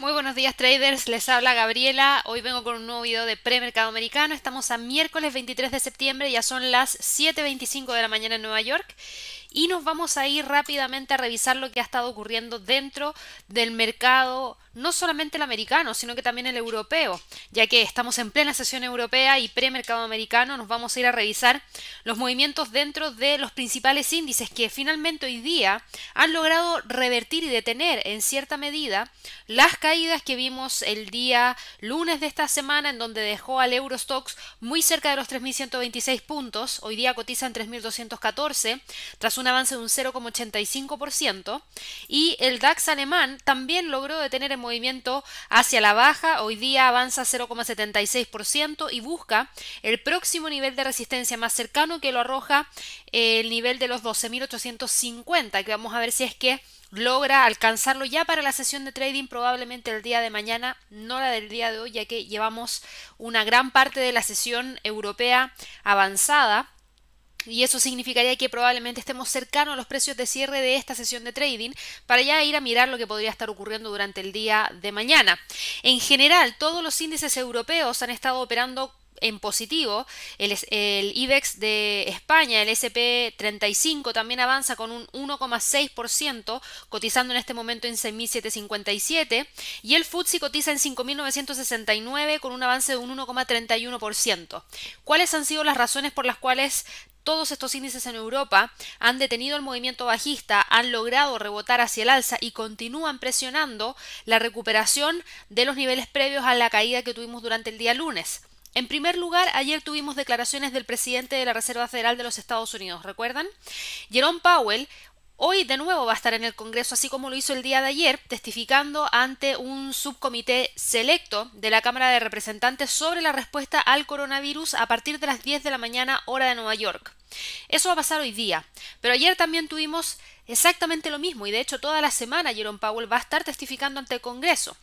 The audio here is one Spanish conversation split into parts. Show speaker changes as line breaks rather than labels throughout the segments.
Muy buenos días traders, les habla Gabriela. Hoy vengo con un nuevo video de premercado americano. Estamos a miércoles 23 de septiembre, ya son las 7.25 de la mañana en Nueva York y nos vamos a ir rápidamente a revisar lo que ha estado ocurriendo dentro del mercado, no solamente el americano, sino que también el europeo, ya que estamos en plena sesión europea y premercado americano, nos vamos a ir a revisar los movimientos dentro de los principales índices que finalmente hoy día han logrado revertir y detener en cierta medida las caídas que vimos el día lunes de esta semana en donde dejó al Eurostox muy cerca de los 3.126 puntos, hoy día cotiza en 3.214, tras un avance de un 0,85%, y el DAX alemán también logró detener el movimiento hacia la baja, hoy día avanza 0,76% y busca el próximo nivel de resistencia más cercano que lo arroja el nivel de los 12.850, que vamos a ver si es que logra alcanzarlo ya para la sesión de trading probablemente el día de mañana, no la del día de hoy, ya que llevamos una gran parte de la sesión europea avanzada y eso significaría que probablemente estemos cercanos a los precios de cierre de esta sesión de trading para ya ir a mirar lo que podría estar ocurriendo durante el día de mañana. En general, todos los índices europeos han estado operando en positivo. El, el, IBEX de España, el SP35, también avanza con un 1,6%, cotizando en este momento en 6.757. Y el FTSE cotiza en 5.969 con un avance de un 1,31%. ¿Cuáles han sido las razones por las cuales todos estos índices en Europa han detenido el movimiento bajista, han logrado rebotar hacia el alza y continúan presionando la recuperación de los niveles previos a la caída que tuvimos durante el día lunes. En primer lugar, ayer tuvimos declaraciones del presidente de la Reserva Federal de los Estados Unidos, ¿recuerdan? Jerome Powell Hoy de nuevo va a estar en el Congreso, así como lo hizo el día de ayer, testificando ante un subcomité selecto de la Cámara de Representantes sobre la respuesta al coronavirus a partir de las 10 de la mañana hora de Nueva York. Eso va a pasar hoy día, pero ayer también tuvimos exactamente lo mismo y de hecho toda la semana Jerome Powell va a estar testificando ante el Congreso.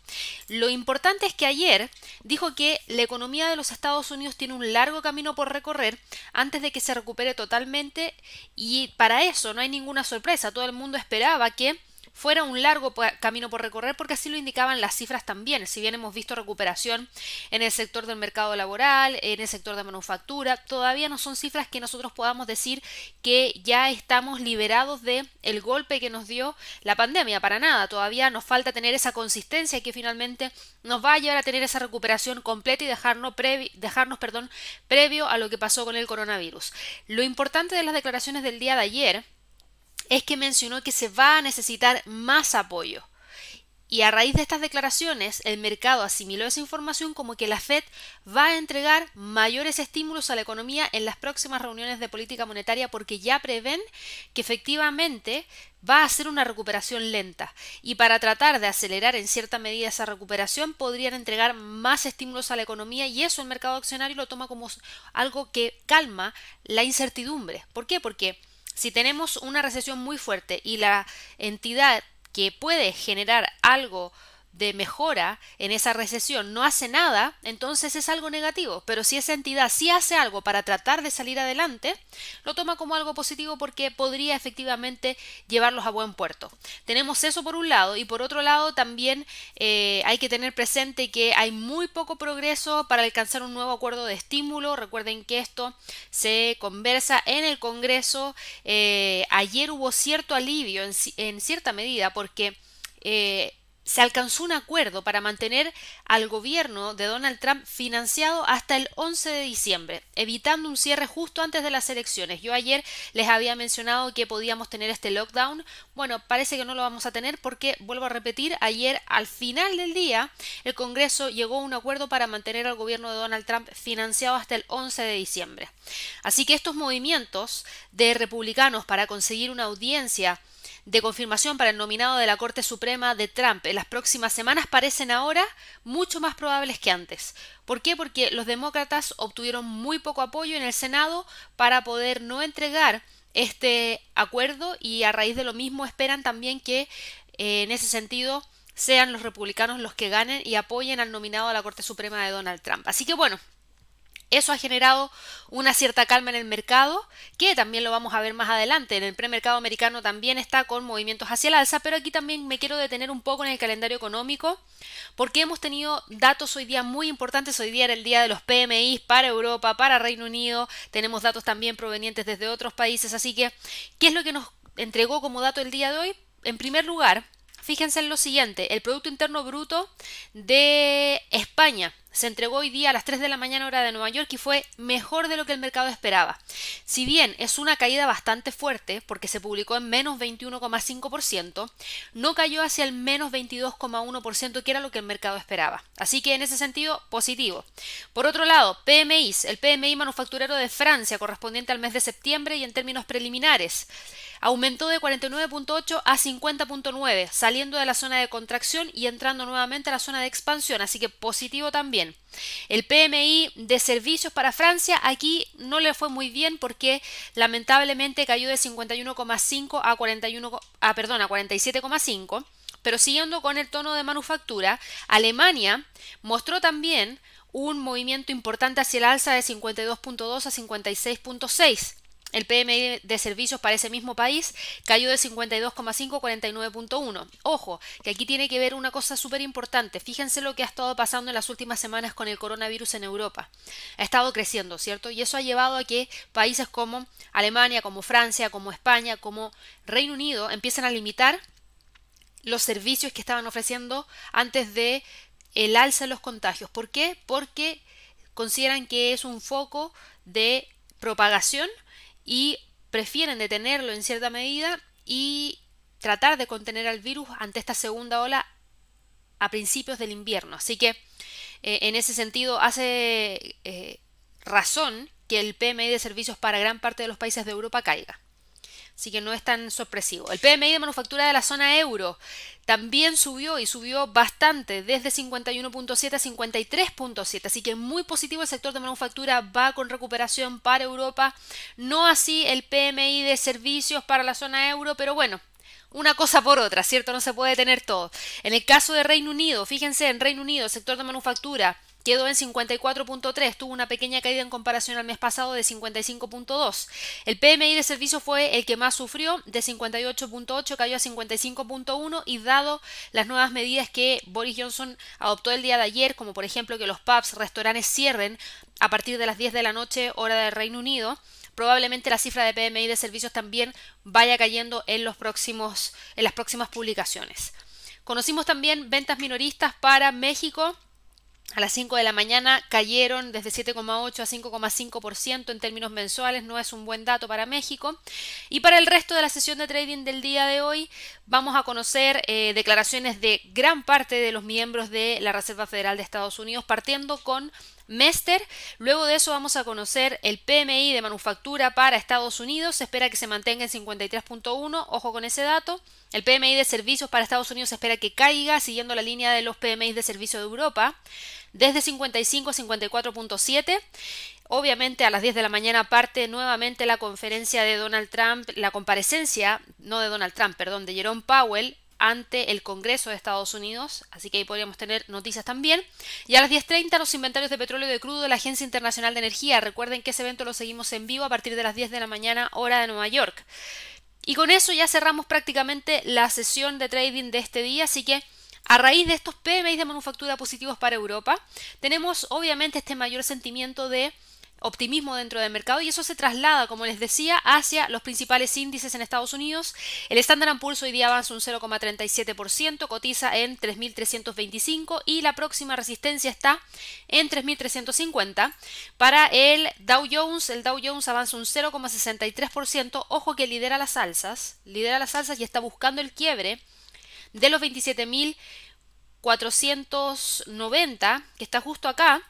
Lo importante es que ayer dijo que la economía de los Estados Unidos tiene un largo camino por recorrer antes de que se recupere totalmente y para eso no hay ninguna sorpresa. Todo el mundo esperaba que fuera un largo camino por recorrer porque así lo indicaban las cifras también. Si bien hemos visto recuperación en el sector del mercado laboral, en el sector de manufactura, todavía no son cifras que nosotros podamos decir que ya estamos liberados de el golpe que nos dio la pandemia. Para nada, todavía nos falta tener esa consistencia que finalmente nos va a llevar a tener esa recuperación completa y dejarnos, dejarnos perdón, previo a lo que pasó con el coronavirus. Lo importante de las declaraciones del día de ayer es que mencionó que se va a necesitar más apoyo. Y a raíz de estas declaraciones, el mercado asimiló esa información como que la Fed va a entregar mayores estímulos a la economía en las próximas reuniones de política monetaria porque ya prevén que efectivamente va a ser una recuperación lenta. Y para tratar de acelerar en cierta medida esa recuperación, podrían entregar más estímulos a la economía y eso el mercado accionario lo toma como algo que calma la incertidumbre. ¿Por qué? Porque si tenemos una recesión muy fuerte y la entidad que puede generar algo de mejora en esa recesión no hace nada, entonces es algo negativo. Pero si esa entidad sí hace algo para tratar de salir adelante, lo toma como algo positivo porque podría efectivamente llevarlos a buen puerto. Tenemos eso por un lado y por otro lado también eh, hay que tener presente que hay muy poco progreso para alcanzar un nuevo acuerdo de estímulo. Recuerden que esto se conversa en el Congreso. Eh, ayer hubo cierto alivio en, cierta medida porque eh, se alcanzó un acuerdo para mantener al gobierno de Donald Trump financiado hasta el 11 de diciembre, evitando un cierre justo antes de las elecciones. Yo ayer les había mencionado que podíamos tener este lockdown. Bueno, parece que no lo vamos a tener porque, vuelvo a repetir, ayer al final del día el Congreso llegó a un acuerdo para mantener al gobierno de Donald Trump financiado hasta el 11 de diciembre. Así que estos movimientos de republicanos para conseguir una audiencia de confirmación para el nominado de la Corte Suprema de Trump en las próximas semanas parecen ahora mucho más probables que antes. ¿Por qué? Porque los demócratas obtuvieron muy poco apoyo en el Senado para poder no entregar este acuerdo y a raíz de lo mismo esperan también que eh, en ese sentido sean los republicanos los que ganen y apoyen al nominado a la Corte Suprema de Donald Trump. Así que bueno, Eso ha generado una cierta calma en el mercado, que también lo vamos a ver más adelante. En el premercado americano también está con movimientos hacia el alza, pero aquí también me quiero detener un poco en el calendario económico, porque hemos tenido datos hoy día muy importantes. Hoy día era el día de los PMI para Europa, para Reino Unido. Tenemos datos también provenientes desde otros países. Así que, ¿qué es lo que nos entregó como dato el día de hoy? En primer lugar, fíjense en lo siguiente, el Producto Interno Bruto de España se entregó hoy día a las 3 de la mañana hora de Nueva York y fue mejor de lo que el mercado esperaba. Si bien es una caída bastante fuerte, porque se publicó en menos 21,5%, no cayó hacia el menos 22,1% que era lo que el mercado esperaba. Así que en ese sentido, positivo. Por otro lado, PMIs, el PMI manufacturero de Francia correspondiente al mes de septiembre y en términos preliminares aumentó de 49.8 a 50.9, saliendo de la zona de contracción y entrando nuevamente a la zona de expansión, así que positivo también. El PMI de servicios para Francia aquí no le fue muy bien porque lamentablemente cayó de 51,5 a 41 a perdón, a 47,5, pero siguiendo con el tono de manufactura, Alemania mostró también un movimiento importante hacia el alza de 52.2 a 56.6 el PMI de servicios para ese mismo país cayó de 52,5 a 49,1. Ojo, que aquí tiene que ver una cosa súper importante. Fíjense lo que ha estado pasando en las últimas semanas con el coronavirus en Europa. Ha estado creciendo, ¿cierto? Y eso ha llevado a que países como Alemania, como Francia, como España, como Reino Unido empiecen a limitar los servicios que estaban ofreciendo antes de el alza de los contagios. ¿Por qué? Porque consideran que es un foco de propagación y prefieren detenerlo en cierta medida y tratar de contener al virus ante esta segunda ola a principios del invierno. Así que eh, en ese sentido hace eh, razón que el PMI de servicios para gran parte de los países de Europa caiga así que no es tan sorpresivo. El PMI de manufactura de la zona euro también subió y subió bastante, desde 51.7 a 53.7, así que muy positivo el sector de manufactura va con recuperación para Europa, no así el PMI de servicios para la zona euro, pero bueno, una cosa por otra, ¿cierto? No se puede tener todo. En el caso de Reino Unido, fíjense, en Reino Unido, sector de manufactura, quedó en 54.3, tuvo una pequeña caída en comparación al mes pasado de 55.2. El PMI de servicio fue el que más sufrió, de 58.8 cayó a 55.1 y dado las nuevas medidas que Boris Johnson adoptó el día de ayer, como por ejemplo que los pubs, restaurantes cierren a partir de las 10 de la noche hora del Reino Unido, probablemente la cifra de PMI de servicios también vaya cayendo en los próximos en las próximas publicaciones. Conocimos también ventas minoristas para México a las 5 de la mañana cayeron desde 7,8 a 5,5% en términos mensuales, no es un buen dato para México. Y para el resto de la sesión de trading del día de hoy vamos a conocer eh, declaraciones de gran parte de los miembros de la Reserva Federal de Estados Unidos, partiendo con Mester. Luego de eso vamos a conocer el PMI de manufactura para Estados Unidos. Se espera que se mantenga en 53.1. Ojo con ese dato. El PMI de servicios para Estados Unidos se espera que caiga, siguiendo la línea de los PMI de servicio de Europa desde 55 a 54.7. Obviamente a las 10 de la mañana parte nuevamente la conferencia de Donald Trump, la comparecencia, no de Donald Trump, perdón, de Jerome Powell ante el Congreso de Estados Unidos, así que ahí podríamos tener noticias también. Y a las 10.30 los inventarios de petróleo de crudo de la Agencia Internacional de Energía. Recuerden que ese evento lo seguimos en vivo a partir de las 10 de la mañana hora de Nueva York. Y con eso ya cerramos prácticamente la sesión de trading de este día, así que a raíz de estos PMI de manufactura positivos para Europa, tenemos obviamente este mayor sentimiento de optimismo dentro del mercado y eso se traslada, como les decía, hacia los principales índices en Estados Unidos. El Standard Poor's hoy día avanza un 0,37%, cotiza en 3.325 y la próxima resistencia está en 3.350. Para el Dow Jones, el Dow Jones avanza un 0,63%, ojo que lidera las alzas, lidera las alzas y está buscando el quiebre de los 27.490, que está justo acá,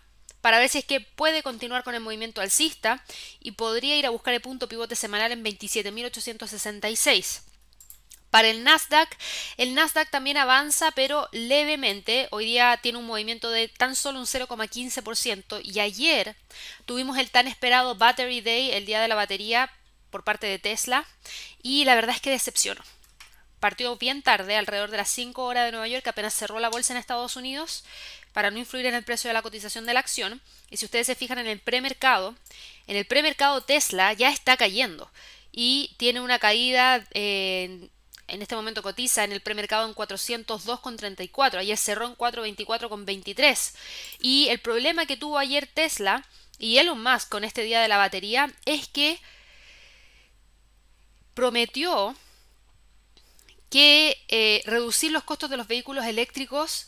para ver si es que puede continuar con el movimiento alcista y podría ir a buscar el punto pivote semanal en 27.866. Para el Nasdaq, el Nasdaq también avanza, pero levemente. Hoy día tiene un movimiento de tan solo un 0,15% y ayer tuvimos el tan esperado Battery Day, el día de la batería por parte de Tesla, y la verdad es que decepcionó partió bien tarde, alrededor de las 5 horas de Nueva York, apenas cerró la bolsa en Estados Unidos para no influir en el precio de la cotización de la acción. Y si ustedes se fijan en el premercado, en el premercado Tesla ya está cayendo y tiene una caída en este momento cotiza en el premercado en 402,34. Ayer cerró en 424,23. Y el problema que tuvo ayer Tesla y Elon Musk con este día de la batería es que prometió que eh, reducir los costos de los vehículos eléctricos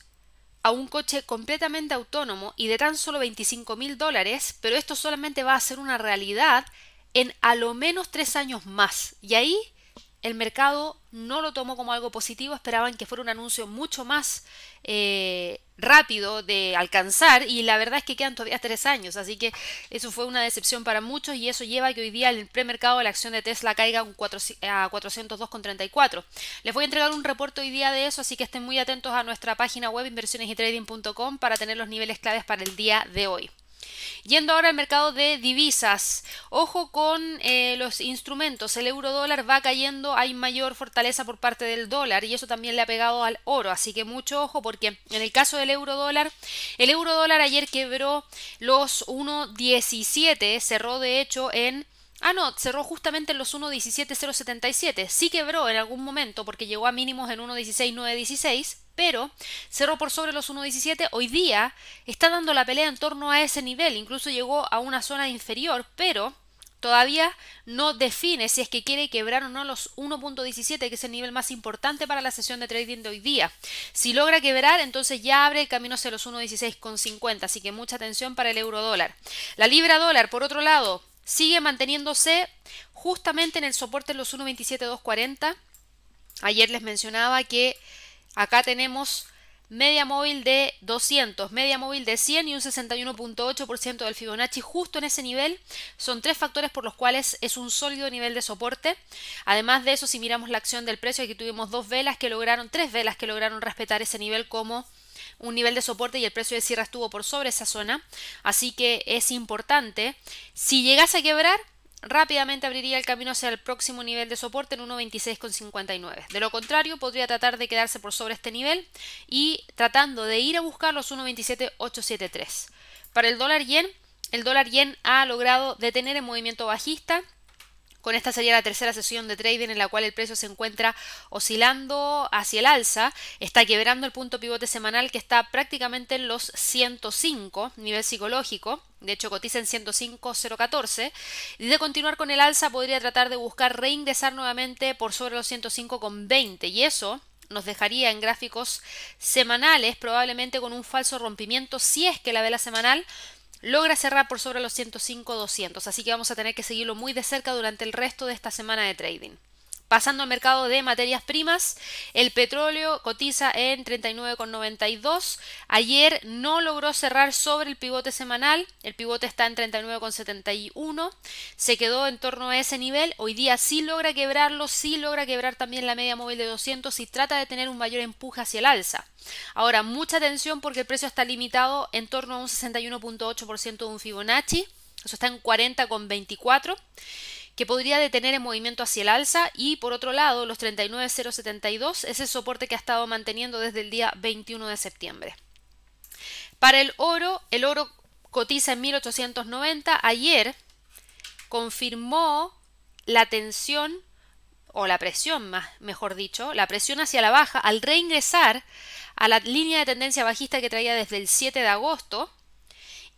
a un coche completamente autónomo y de tan solo 25 mil dólares, pero esto solamente va a ser una realidad en a lo menos tres años más. Y ahí el mercado no lo tomó como algo positivo, esperaban que fuera un anuncio mucho más eh, rápido de alcanzar y la verdad es que quedan todavía tres años, así que eso fue una decepción para muchos y eso lleva a que hoy día el premercado la acción de Tesla caiga a 402,34. Les voy a entregar un reporte hoy día de eso, así que estén muy atentos a nuestra página web inversionesytrading.com para tener los niveles claves para el día de hoy. Yendo ahora al mercado de divisas, ojo con eh, los instrumentos, el euro dólar va cayendo, hay mayor fortaleza por parte del dólar y eso también le ha pegado al oro, así que mucho ojo porque en el caso del euro dólar, el euro dólar ayer quebró los 1.17, cerró de hecho en Ah, no, cerró justamente en los 1.17077. Sí quebró en algún momento porque llegó a mínimos en 1.16916, pero cerró por sobre los 1.17. Hoy día está dando la pelea en torno a ese nivel, incluso llegó a una zona inferior, pero todavía no define si es que quiere quebrar o no los 1.17, que es el nivel más importante para la sesión de trading de hoy día. Si logra quebrar, entonces ya abre el camino hacia los 1.16,50, así que mucha atención para el euro dólar. La libra dólar, por otro lado, sigue manteniéndose justamente en el soporte de los 1.27.240. Ayer les mencionaba que acá tenemos media móvil de 200, media móvil de 100 y un 61.8% del Fibonacci justo en ese nivel. Son tres factores por los cuales es un sólido nivel de soporte. Además de eso, si miramos la acción del precio, aquí tuvimos dos velas que lograron, tres velas que lograron respetar ese nivel como un nivel de soporte y el precio de cierre estuvo por sobre esa zona. Así que es importante. Si llegase a quebrar, rápidamente abriría el camino hacia el próximo nivel de soporte en 1.26,59. De lo contrario, podría tratar de quedarse por sobre este nivel y tratando de ir a buscar los 1.27,873. Para el dólar yen, el dólar yen ha logrado detener el movimiento bajista con esta sería la tercera sesión de trading en la cual el precio se encuentra oscilando hacia el alza, está quebrando el punto pivote semanal que está prácticamente en los 105, nivel psicológico, de hecho cotiza en 105.014, y de continuar con el alza podría tratar de buscar reingresar nuevamente por sobre los 105.20 y eso nos dejaría en gráficos semanales probablemente con un falso rompimiento si es que la vela semanal logra cerrar por sobre los 105-200, así que vamos a tener que seguirlo muy de cerca durante el resto de esta semana de trading. Pasando al mercado de materias primas, el petróleo cotiza en 39,92. Ayer no logró cerrar sobre el pivote semanal. El pivote está en 39,71. Se quedó en torno a ese nivel. Hoy día sí logra quebrarlo, sí logra quebrar también la media móvil de 200 y trata de tener un mayor empuje hacia el alza. Ahora, mucha atención porque el precio está limitado en torno a un 61.8% de un Fibonacci. Eso está en 40,24 que podría detener el movimiento hacia el alza y por otro lado los 39.072 es el soporte que ha estado manteniendo desde el día 21 de septiembre. Para el oro, el oro cotiza en 1890. Ayer confirmó la tensión o la presión, más, mejor dicho, la presión hacia la baja al reingresar a la línea de tendencia bajista que traía desde el 7 de agosto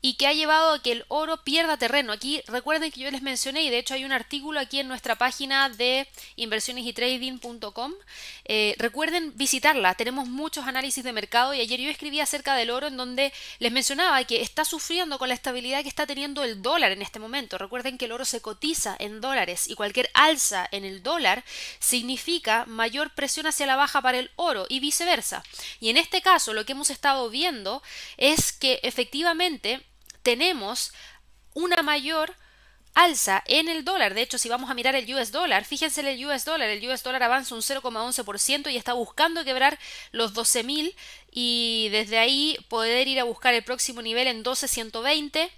y que ha llevado a que el oro pierda terreno. Aquí recuerden que yo les mencioné y de hecho hay un artículo aquí en nuestra página de inversionesytrading.com. Eh, recuerden visitarla, tenemos muchos análisis de mercado y ayer yo escribí acerca del oro en donde les mencionaba que está sufriendo con la estabilidad que está teniendo el dólar en este momento. Recuerden que el oro se cotiza en dólares y cualquier alza en el dólar significa mayor presión hacia la baja para el oro y viceversa. Y en este caso lo que hemos estado viendo es que efectivamente tenemos una mayor alza en el dólar. De hecho, si vamos a mirar el US dólar, fíjense en el US dólar, el US dólar avanza un 0,11% y está buscando quebrar los 12.000 y desde ahí poder ir a buscar el próximo nivel en 12.120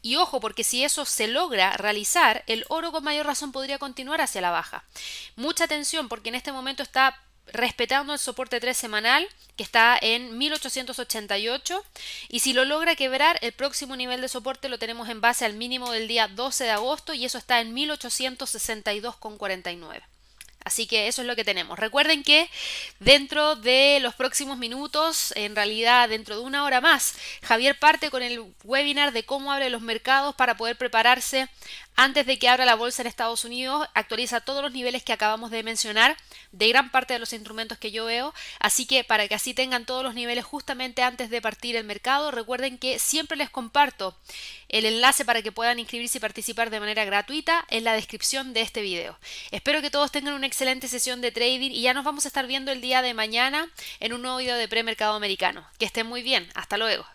Y ojo, porque si eso se logra realizar, el oro con mayor razón podría continuar hacia la baja. Mucha atención porque en este momento está respetando el soporte 3 semanal que está en 1888 y si lo logra quebrar el próximo nivel de soporte lo tenemos en base al mínimo del día 12 de agosto y eso está en 1862,49. Así que eso es lo que tenemos. Recuerden que dentro de los próximos minutos, en realidad dentro de una hora más, Javier parte con el webinar de cómo abre los mercados para poder prepararse antes de que abra la bolsa en Estados Unidos, actualiza todos los niveles que acabamos de mencionar de gran parte de los instrumentos que yo veo, así que para que así tengan todos los niveles justamente antes de partir el mercado, recuerden que siempre les comparto el enlace para que puedan inscribirse y participar de manera gratuita en la descripción de este video. Espero que todos tengan una excelente sesión de trading y ya nos vamos a estar viendo el día de mañana en un nuevo video de premercado americano. Que estén muy bien, hasta luego.